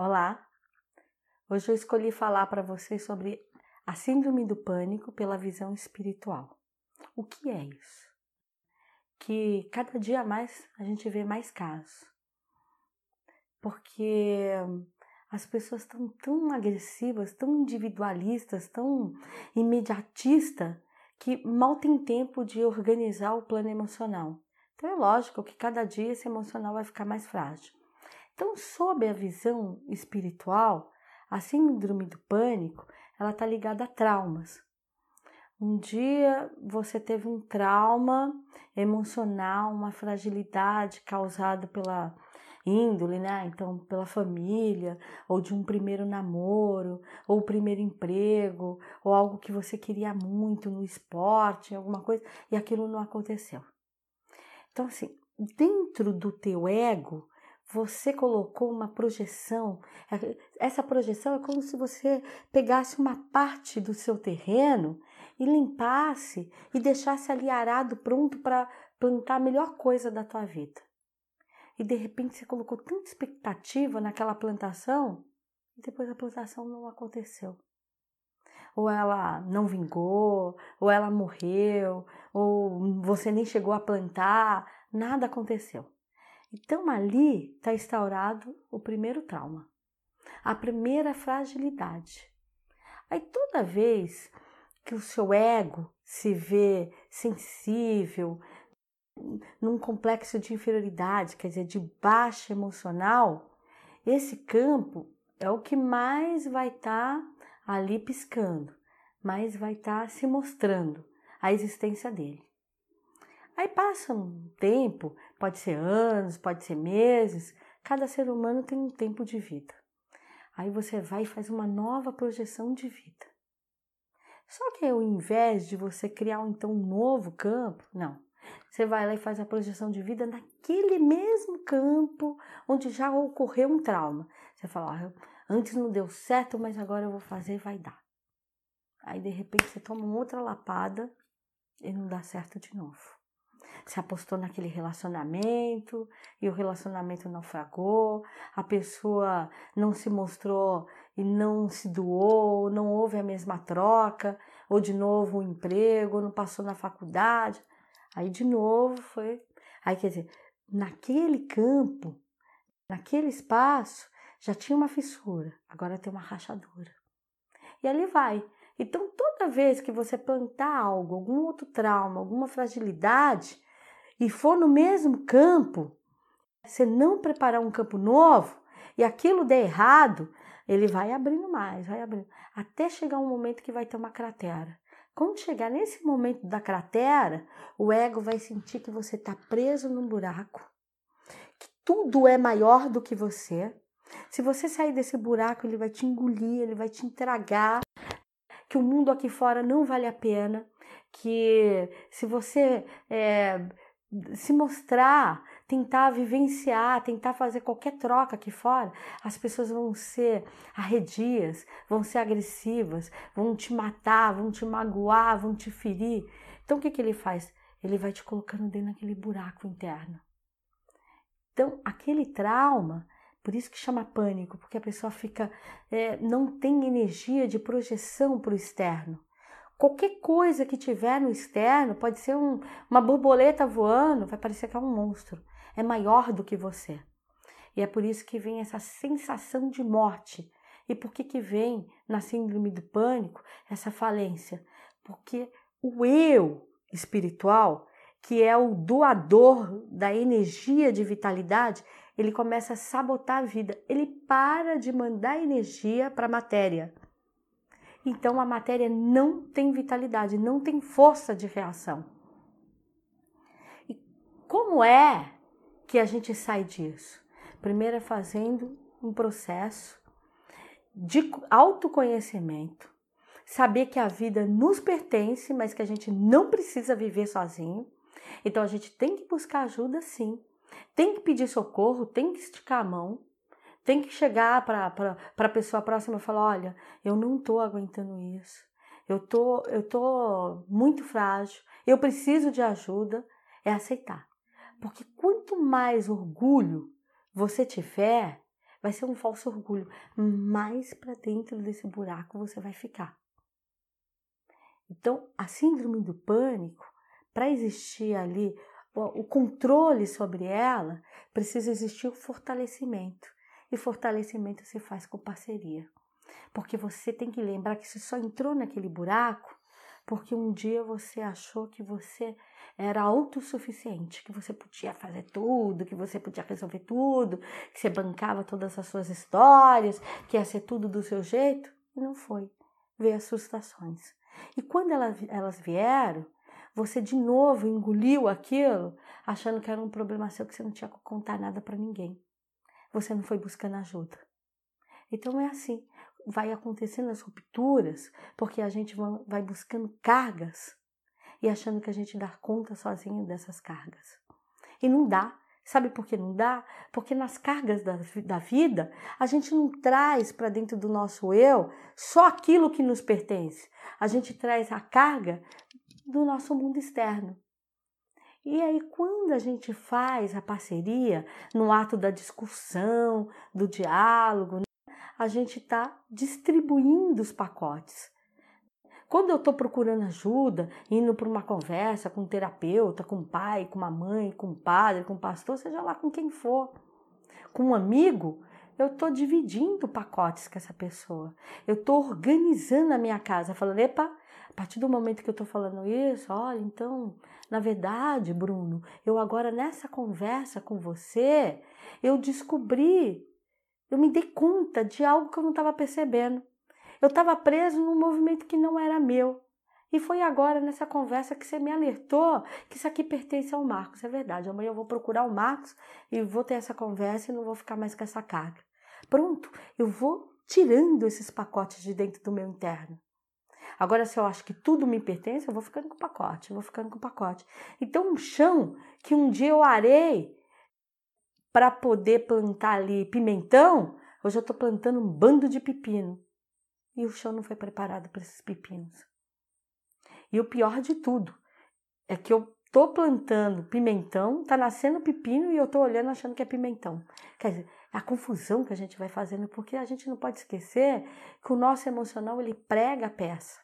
Olá! Hoje eu escolhi falar para vocês sobre a Síndrome do Pânico pela visão espiritual. O que é isso? Que cada dia mais a gente vê mais casos. Porque as pessoas estão tão agressivas, tão individualistas, tão imediatistas, que mal tem tempo de organizar o plano emocional. Então é lógico que cada dia esse emocional vai ficar mais frágil. Então, sob a visão espiritual, a síndrome do pânico, ela está ligada a traumas. Um dia você teve um trauma emocional, uma fragilidade causada pela índole, né? Então, pela família, ou de um primeiro namoro, ou primeiro emprego, ou algo que você queria muito no esporte, alguma coisa, e aquilo não aconteceu. Então, assim, dentro do teu ego, você colocou uma projeção. É, essa projeção é como se você pegasse uma parte do seu terreno e limpasse e deixasse ali arado pronto para plantar a melhor coisa da tua vida. E de repente você colocou tanta expectativa naquela plantação e depois a plantação não aconteceu. Ou ela não vingou, ou ela morreu, ou você nem chegou a plantar, nada aconteceu. Então ali está instaurado o primeiro trauma, a primeira fragilidade. Aí toda vez que o seu ego se vê sensível, num complexo de inferioridade, quer dizer, de baixa emocional, esse campo é o que mais vai estar tá ali piscando, mais vai estar tá se mostrando a existência dele. Aí passa um tempo, pode ser anos, pode ser meses, cada ser humano tem um tempo de vida. Aí você vai e faz uma nova projeção de vida. Só que ao invés de você criar então um novo campo, não. Você vai lá e faz a projeção de vida naquele mesmo campo onde já ocorreu um trauma. Você fala, ah, antes não deu certo, mas agora eu vou fazer e vai dar. Aí de repente você toma uma outra lapada e não dá certo de novo se apostou naquele relacionamento e o relacionamento naufragou, a pessoa não se mostrou e não se doou, não houve a mesma troca, ou de novo o um emprego, não passou na faculdade. Aí de novo foi. Aí quer dizer, naquele campo, naquele espaço, já tinha uma fissura, agora tem uma rachadura. E ali vai. Então, toda vez que você plantar algo, algum outro trauma, alguma fragilidade, e for no mesmo campo, você não preparar um campo novo e aquilo der errado, ele vai abrindo mais, vai abrindo, até chegar um momento que vai ter uma cratera. Quando chegar nesse momento da cratera, o ego vai sentir que você está preso num buraco, que tudo é maior do que você. Se você sair desse buraco, ele vai te engolir, ele vai te entregar, que o mundo aqui fora não vale a pena, que se você é, se mostrar, tentar vivenciar, tentar fazer qualquer troca aqui fora, as pessoas vão ser arredias, vão ser agressivas, vão te matar, vão te magoar, vão te ferir. Então o que, que ele faz? Ele vai te colocando dentro daquele buraco interno. Então aquele trauma, por isso que chama pânico, porque a pessoa fica, é, não tem energia de projeção para o externo. Qualquer coisa que tiver no externo, pode ser um, uma borboleta voando, vai parecer que é um monstro. É maior do que você. E é por isso que vem essa sensação de morte. E por que, que vem na síndrome do pânico essa falência? Porque o eu espiritual, que é o doador da energia de vitalidade, ele começa a sabotar a vida. Ele para de mandar energia para a matéria então a matéria não tem vitalidade, não tem força de reação. E como é que a gente sai disso? Primeiro é fazendo um processo de autoconhecimento, saber que a vida nos pertence, mas que a gente não precisa viver sozinho. Então a gente tem que buscar ajuda sim, tem que pedir socorro, tem que esticar a mão, tem que chegar para a pessoa próxima e falar: olha, eu não estou aguentando isso, eu tô, eu tô muito frágil, eu preciso de ajuda. É aceitar. Porque quanto mais orgulho você tiver, vai ser um falso orgulho. Mais para dentro desse buraco você vai ficar. Então, a síndrome do pânico, para existir ali o controle sobre ela, precisa existir o fortalecimento. E fortalecimento se faz com parceria. Porque você tem que lembrar que você só entrou naquele buraco porque um dia você achou que você era autossuficiente, que você podia fazer tudo, que você podia resolver tudo, que você bancava todas as suas histórias, que ia ser tudo do seu jeito. E não foi. Veio as frustrações. E quando elas vieram, você de novo engoliu aquilo, achando que era um problema seu, que você não tinha que contar nada para ninguém. Você não foi buscando ajuda. Então é assim vai acontecendo as rupturas porque a gente vai buscando cargas e achando que a gente dá conta sozinho dessas cargas. E não dá. Sabe por que não dá? Porque nas cargas da, da vida, a gente não traz para dentro do nosso eu só aquilo que nos pertence. A gente traz a carga do nosso mundo externo. E aí, quando a gente faz a parceria no ato da discussão, do diálogo, a gente está distribuindo os pacotes. Quando eu estou procurando ajuda, indo para uma conversa com um terapeuta, com um pai, com uma mãe, com um padre, com um pastor, seja lá com quem for, com um amigo, eu estou dividindo pacotes com essa pessoa. Eu estou organizando a minha casa, falando, epa, a partir do momento que eu estou falando isso, olha, então, na verdade, Bruno, eu agora nessa conversa com você, eu descobri eu me dei conta de algo que eu não estava percebendo. Eu estava preso num movimento que não era meu. E foi agora, nessa conversa, que você me alertou que isso aqui pertence ao Marcos. É verdade. Amanhã eu vou procurar o Marcos e vou ter essa conversa e não vou ficar mais com essa carga. Pronto, eu vou tirando esses pacotes de dentro do meu interno. Agora, se eu acho que tudo me pertence, eu vou ficando com o pacote, eu vou ficando com o pacote. Então, um chão que um dia eu arei para poder plantar ali pimentão, hoje eu estou plantando um bando de pepino. E o chão não foi preparado para esses pepinos. E o pior de tudo é que eu estou plantando pimentão, está nascendo pepino e eu estou olhando achando que é pimentão. Quer dizer, a confusão que a gente vai fazendo, porque a gente não pode esquecer que o nosso emocional ele prega a peça.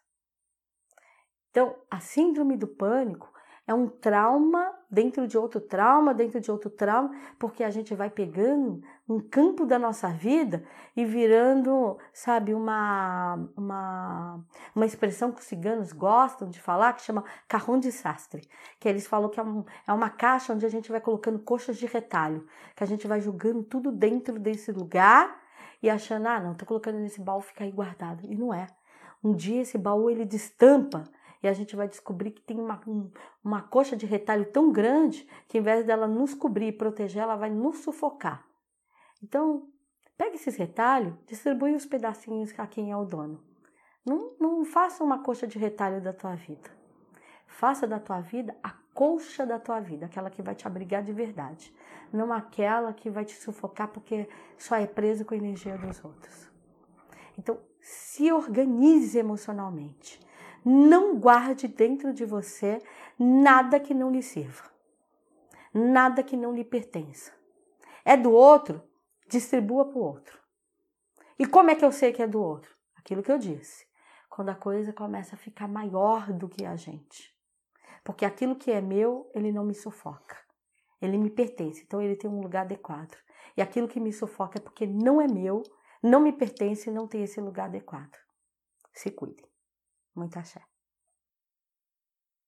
Então, a síndrome do pânico é um trauma dentro de outro trauma, dentro de outro trauma, porque a gente vai pegando um campo da nossa vida e virando, sabe, uma, uma, uma expressão que os ciganos gostam de falar, que chama carrão de sastre, que eles falam que é, um, é uma caixa onde a gente vai colocando coxas de retalho, que a gente vai jogando tudo dentro desse lugar e achando, ah, não, tô colocando nesse baú, fica aí guardado. E não é. Um dia esse baú ele destampa e a gente vai descobrir que tem uma, um, uma coxa de retalho tão grande que, em vez dela nos cobrir e proteger, ela vai nos sufocar. Então, pegue esses retalhos, distribui os pedacinhos a quem é o dono. Não, não faça uma coxa de retalho da tua vida. Faça da tua vida a colcha da tua vida, aquela que vai te abrigar de verdade, não aquela que vai te sufocar porque só é preso com a energia dos outros. Então, se organize emocionalmente. Não guarde dentro de você nada que não lhe sirva, nada que não lhe pertença. É do outro, distribua para o outro. E como é que eu sei que é do outro? Aquilo que eu disse. Quando a coisa começa a ficar maior do que a gente. Porque aquilo que é meu, ele não me sufoca. Ele me pertence, então ele tem um lugar adequado. E aquilo que me sufoca é porque não é meu, não me pertence e não tem esse lugar adequado. Se cuidem. Muito axé.